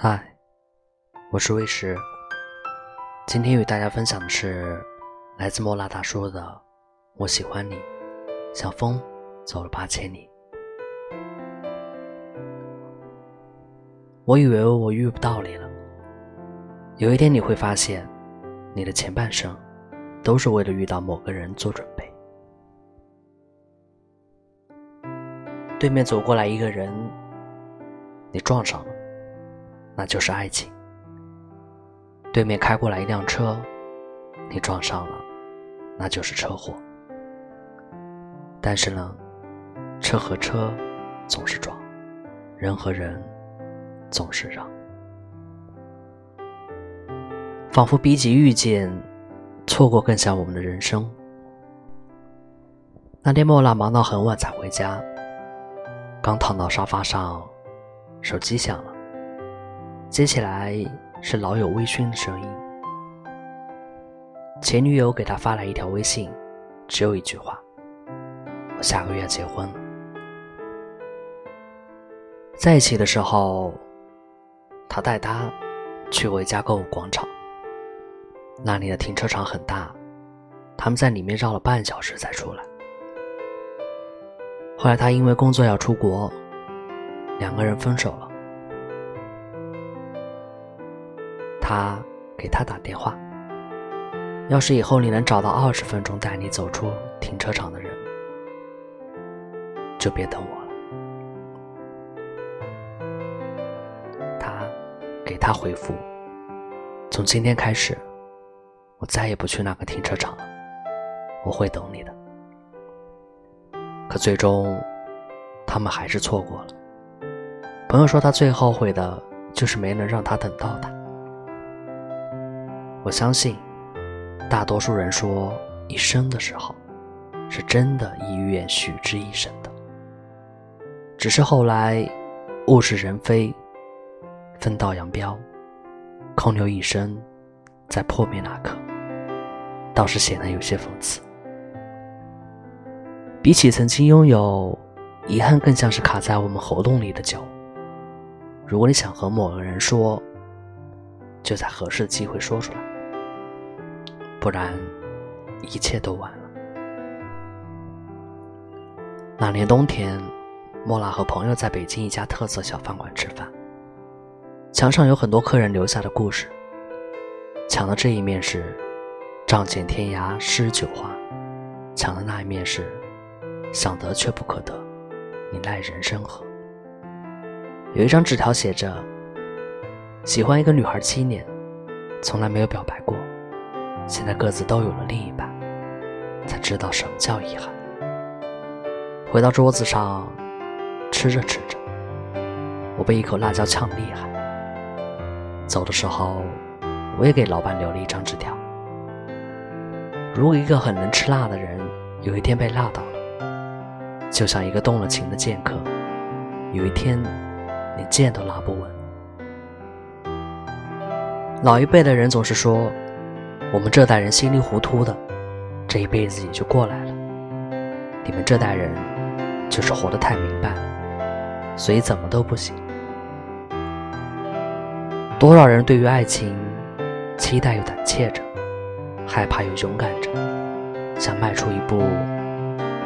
嗨，我是魏石。今天与大家分享的是来自莫拉大叔的《我喜欢你》，像风走了八千里。我以为我遇不到你了，有一天你会发现，你的前半生都是为了遇到某个人做准备。对面走过来一个人，你撞上了，那就是爱情；对面开过来一辆车，你撞上了，那就是车祸。但是呢，车和车总是撞，人和人总是让，仿佛比起遇见，错过更像我们的人生。那天莫娜忙到很晚才回家。刚躺到沙发上，手机响了，接起来是老友微醺的声音。前女友给他发来一条微信，只有一句话：“我下个月结婚了。”在一起的时候，他带她去过一家购物广场，那里的停车场很大，他们在里面绕了半小时才出来。后来他因为工作要出国，两个人分手了。他给他打电话，要是以后你能找到二十分钟带你走出停车场的人，就别等我了。他给他回复：从今天开始，我再也不去那个停车场了，我会等你的。可最终，他们还是错过了。朋友说，他最后悔的就是没能让他等到他。我相信，大多数人说一生的时候，是真的意愿许之一生的。只是后来物是人非，分道扬镳，空留一生，在破灭那刻，倒是显得有些讽刺。比起曾经拥有，遗憾更像是卡在我们喉咙里的酒。如果你想和某个人说，就在合适的机会说出来，不然一切都晚了。那年冬天，莫拉和朋友在北京一家特色小饭馆吃饭，墙上有很多客人留下的故事。墙的这一面是“仗剑天涯诗酒花”，墙的那一面是。想得却不可得，你奈人生何？有一张纸条写着：“喜欢一个女孩七年，从来没有表白过，现在各自都有了另一半，才知道什么叫遗憾。”回到桌子上，吃着吃着，我被一口辣椒呛厉害。走的时候，我也给老板留了一张纸条：如果一个很能吃辣的人有一天被辣到了。就像一个动了情的剑客，有一天，你剑都拉不稳。老一辈的人总是说，我们这代人稀里糊涂的，这一辈子也就过来了。你们这代人，就是活得太明白了，所以怎么都不行。多少人对于爱情，期待又胆怯着，害怕又勇敢着，想迈出一步，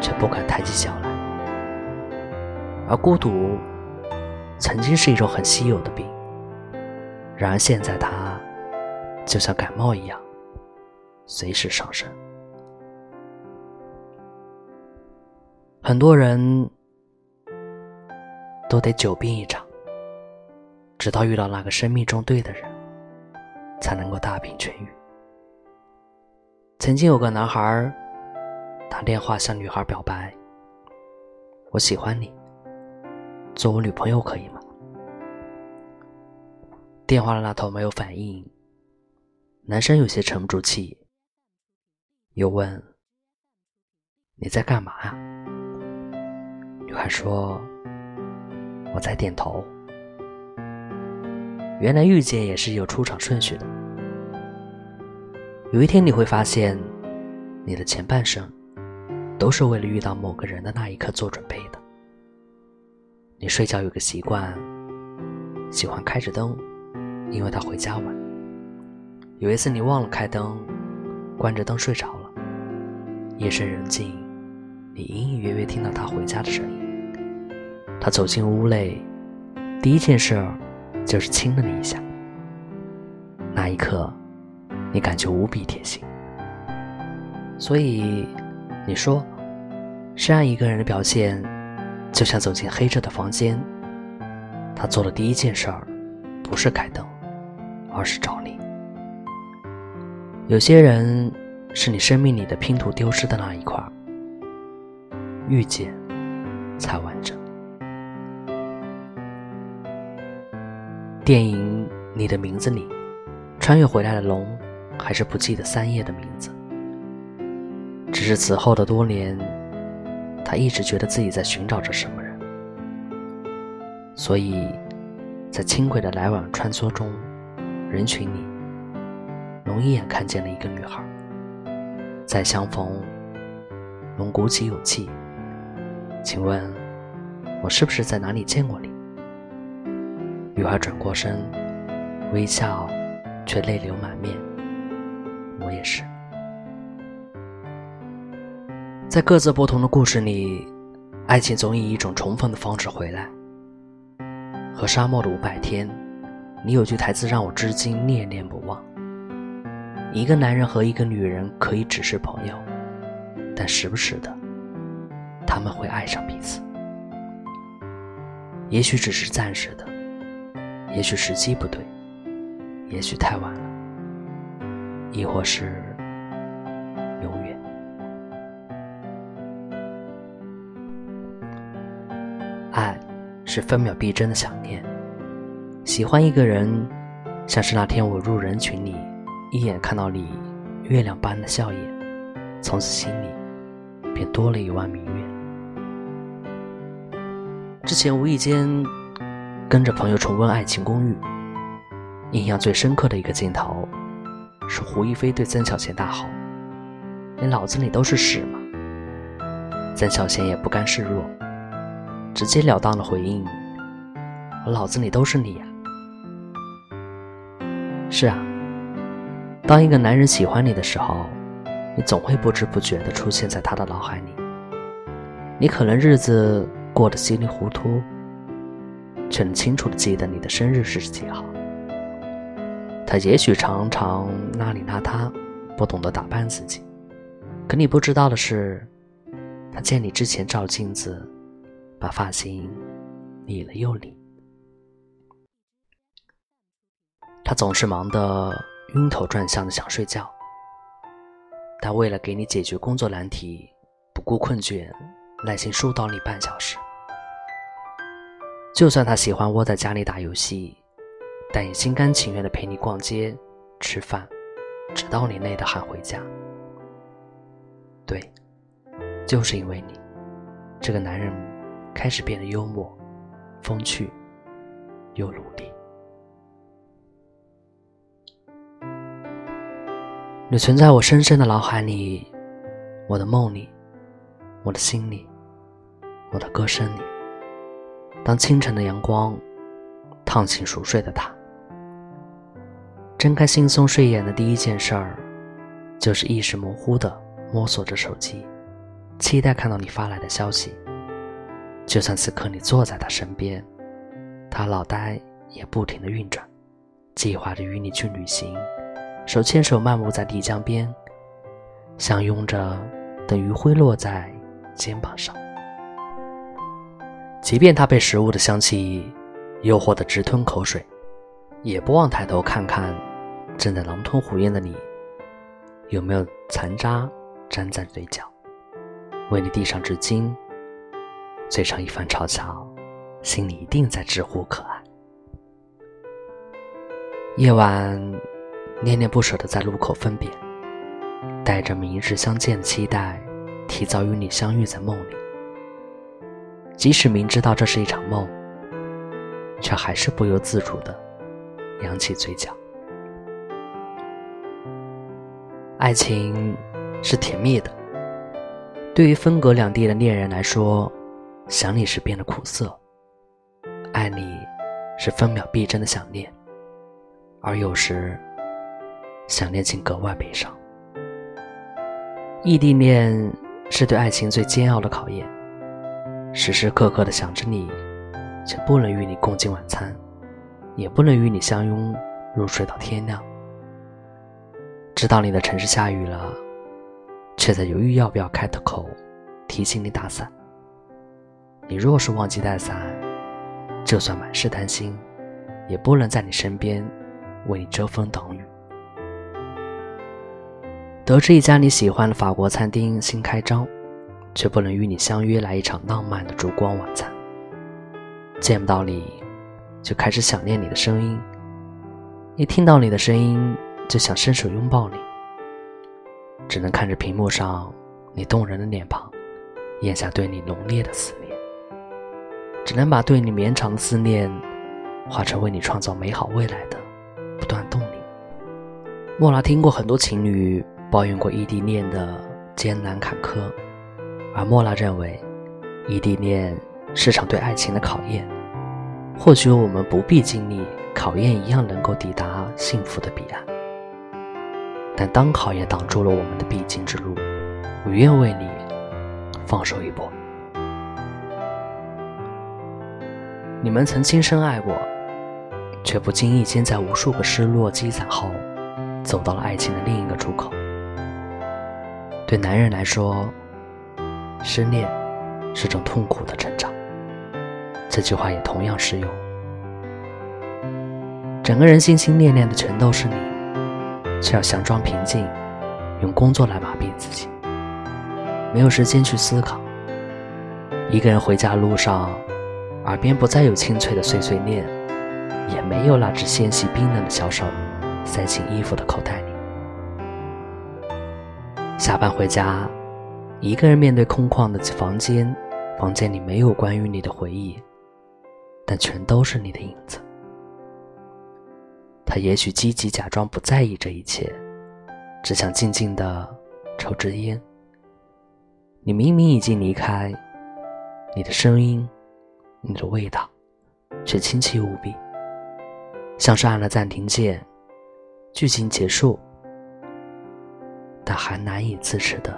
却不敢抬起脚来。而孤独，曾经是一种很稀有的病。然而现在，它就像感冒一样，随时上升。很多人都得久病一场，直到遇到那个生命中对的人，才能够大病痊愈。曾经有个男孩打电话向女孩表白：“我喜欢你。”做我女朋友可以吗？电话的那头没有反应，男生有些沉不住气，又问：“你在干嘛呀？”女孩说：“我在点头。”原来遇见也是有出场顺序的。有一天你会发现，你的前半生都是为了遇到某个人的那一刻做准备的。你睡觉有个习惯，喜欢开着灯，因为他回家晚。有一次你忘了开灯，关着灯睡着了。夜深人静，你隐隐约约听到他回家的声音。他走进屋内，第一件事就是亲了你一下。那一刻，你感觉无比贴心。所以，你说，深爱一个人的表现，就像走进黑着的房间。他做的第一件事儿，不是开灯，而是找你。有些人是你生命里的拼图丢失的那一块，遇见才完整。电影《你的名字》里，穿越回来的龙还是不记得三叶的名字，只是此后的多年，他一直觉得自己在寻找着什么人。所以，在轻轨的来往穿梭中，人群里，龙一眼看见了一个女孩。再相逢，龙鼓起勇气：“请问，我是不是在哪里见过你？”女孩转过身，微笑，却泪流满面。我也是。在各自不同的故事里，爱情总以一种重逢的方式回来。和沙漠的五百天，你有句台词让我至今念念不忘。一个男人和一个女人可以只是朋友，但时不时的，他们会爱上彼此。也许只是暂时的，也许时机不对，也许太晚了，亦或是永远。爱。是分秒必争的想念。喜欢一个人，像是那天我入人群里，一眼看到你月亮般的笑颜，从此心里便多了一弯明月。之前无意间跟着朋友重温《爱情公寓》，印象最深刻的一个镜头是胡一菲对曾小贤大吼：“你脑子里都是屎吗？”曾小贤也不甘示弱。直截了当的回应：“我脑子里都是你呀。”是啊，当一个男人喜欢你的时候，你总会不知不觉的出现在他的脑海里。你可能日子过得稀里糊涂，却能清楚的记得你的生日是几号。他也许常常邋里邋遢，不懂得打扮自己，可你不知道的是，他见你之前照镜子。把发型理了又理，他总是忙得晕头转向的想睡觉，但为了给你解决工作难题，不顾困倦，耐心疏导你半小时。就算他喜欢窝在家里打游戏，但也心甘情愿的陪你逛街、吃饭，直到你累得喊回家。对，就是因为你，这个男人。开始变得幽默、风趣又努力。你存在我深深的脑海里，我的梦里，我的心里，我的歌声里。当清晨的阳光烫醒熟睡的他，睁开惺忪睡眼的第一件事儿，就是意识模糊的摸索着手机，期待看到你发来的消息。就算此刻你坐在他身边，他脑袋也不停的运转，计划着与你去旅行，手牵手漫步在漓江边，相拥着等余晖落在肩膀上。即便他被食物的香气诱惑的直吞口水，也不忘抬头看看正在狼吞虎咽的你，有没有残渣粘在嘴角，为你递上纸巾。嘴上一番嘲笑，心里一定在直呼可爱。夜晚，恋恋不舍的在路口分别，带着明日相见的期待，提早与你相遇在梦里。即使明知道这是一场梦，却还是不由自主的扬起嘴角。爱情是甜蜜的，对于分隔两地的恋人来说。想你时变得苦涩，爱你是分秒必争的想念。而有时想念竟格外悲伤。异地恋是对爱情最煎熬的考验，时时刻刻的想着你，却不能与你共进晚餐，也不能与你相拥入睡到天亮。知道你的城市下雨了，却在犹豫要不要开的口提醒你打伞。你若是忘记带伞，就算满是担心，也不能在你身边为你遮风挡雨。得知一家你喜欢的法国餐厅新开张，却不能与你相约来一场浪漫的烛光晚餐。见不到你，就开始想念你的声音；一听到你的声音，就想伸手拥抱你。只能看着屏幕上你动人的脸庞，咽下对你浓烈的思念。只能把对你绵长的思念，化成为你创造美好未来的不断动力。莫拉听过很多情侣抱怨过异地恋的艰难坎坷，而莫拉认为，异地恋是场对爱情的考验。或许我们不必经历考验，一样能够抵达幸福的彼岸。但当考验挡住了我们的必经之路，我愿为你放手一搏。你们曾亲深爱过，却不经意间在无数个失落积攒后，走到了爱情的另一个出口。对男人来说，失恋是种痛苦的成长。这句话也同样适用。整个人心心念念的全都是你，却要强装平静，用工作来麻痹自己，没有时间去思考。一个人回家路上。耳边不再有清脆的碎碎念，也没有那只纤细冰冷的小手塞进衣服的口袋里。下班回家，一个人面对空旷的房间，房间里没有关于你的回忆，但全都是你的影子。他也许积极假装不在意这一切，只想静静的抽支烟。你明明已经离开，你的声音。你的味道，却清晰无比，像是按了暂停键，剧情结束，但还难以自持的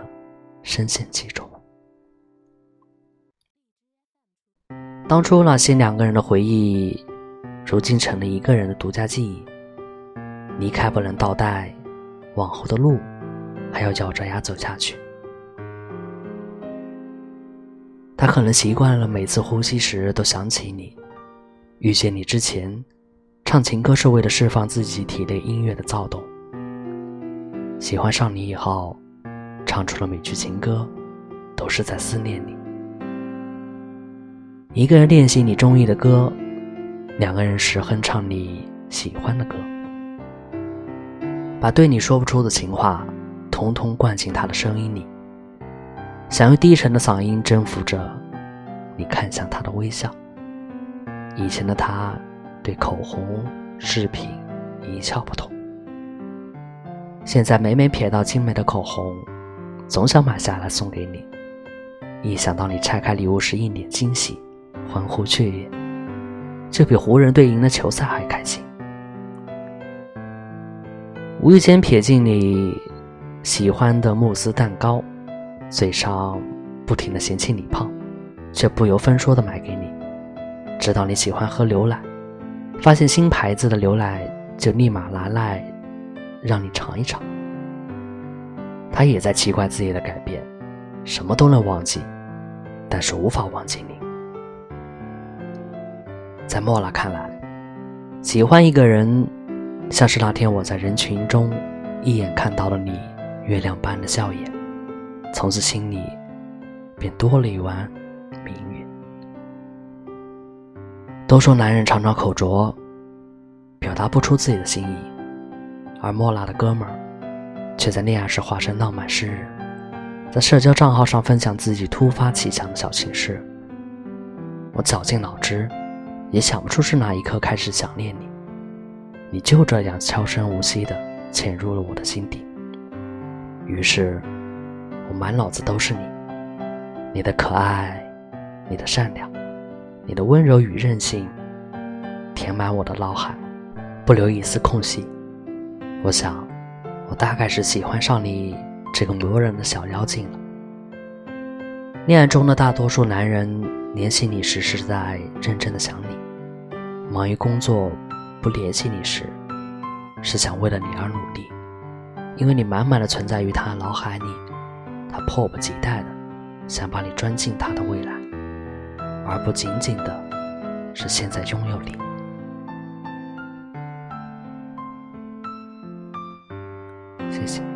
深陷其中。当初那些两个人的回忆，如今成了一个人的独家记忆。离开不能倒带，往后的路，还要咬着牙走下去。他可能习惯了每次呼吸时都想起你。遇见你之前，唱情歌是为了释放自己体内音乐的躁动。喜欢上你以后，唱出了每句情歌，都是在思念你。一个人练习你中意的歌，两个人时哼唱你喜欢的歌，把对你说不出的情话，通通灌进他的声音里。想用低沉的嗓音征服着你，看向他的微笑。以前的他对口红、饰品一窍不通，现在每每瞥到精美的口红，总想买下来送给你。一想到你拆开礼物时一脸惊喜、欢呼雀跃，就比湖人队赢了球赛还开心。无意间瞥进你喜欢的慕斯蛋糕。嘴上不停的嫌弃你胖，却不由分说的买给你。知道你喜欢喝牛奶，发现新牌子的牛奶就立马拿来让你尝一尝。他也在奇怪自己的改变，什么都能忘记，但是无法忘记你。在莫拉看来，喜欢一个人，像是那天我在人群中一眼看到了你月亮般的笑颜。从此心里便多了一弯明月。都说男人常常口拙，表达不出自己的心意，而莫拉的哥们儿却在恋爱时化身浪漫诗人，在社交账号上分享自己突发奇想的小情事。我绞尽脑汁，也想不出是哪一刻开始想念你，你就这样悄声无息地潜入了我的心底。于是。我满脑子都是你，你的可爱，你的善良，你的温柔与任性，填满我的脑海，不留一丝空隙。我想，我大概是喜欢上你这个磨人的小妖精了。恋爱中的大多数男人联系你时是在认真的想你，忙于工作不联系你时，是想为了你而努力，因为你满满的存在于他脑海里，他迫不及待的想把你装进他的未来，而不仅仅的是现在拥有你。谢谢。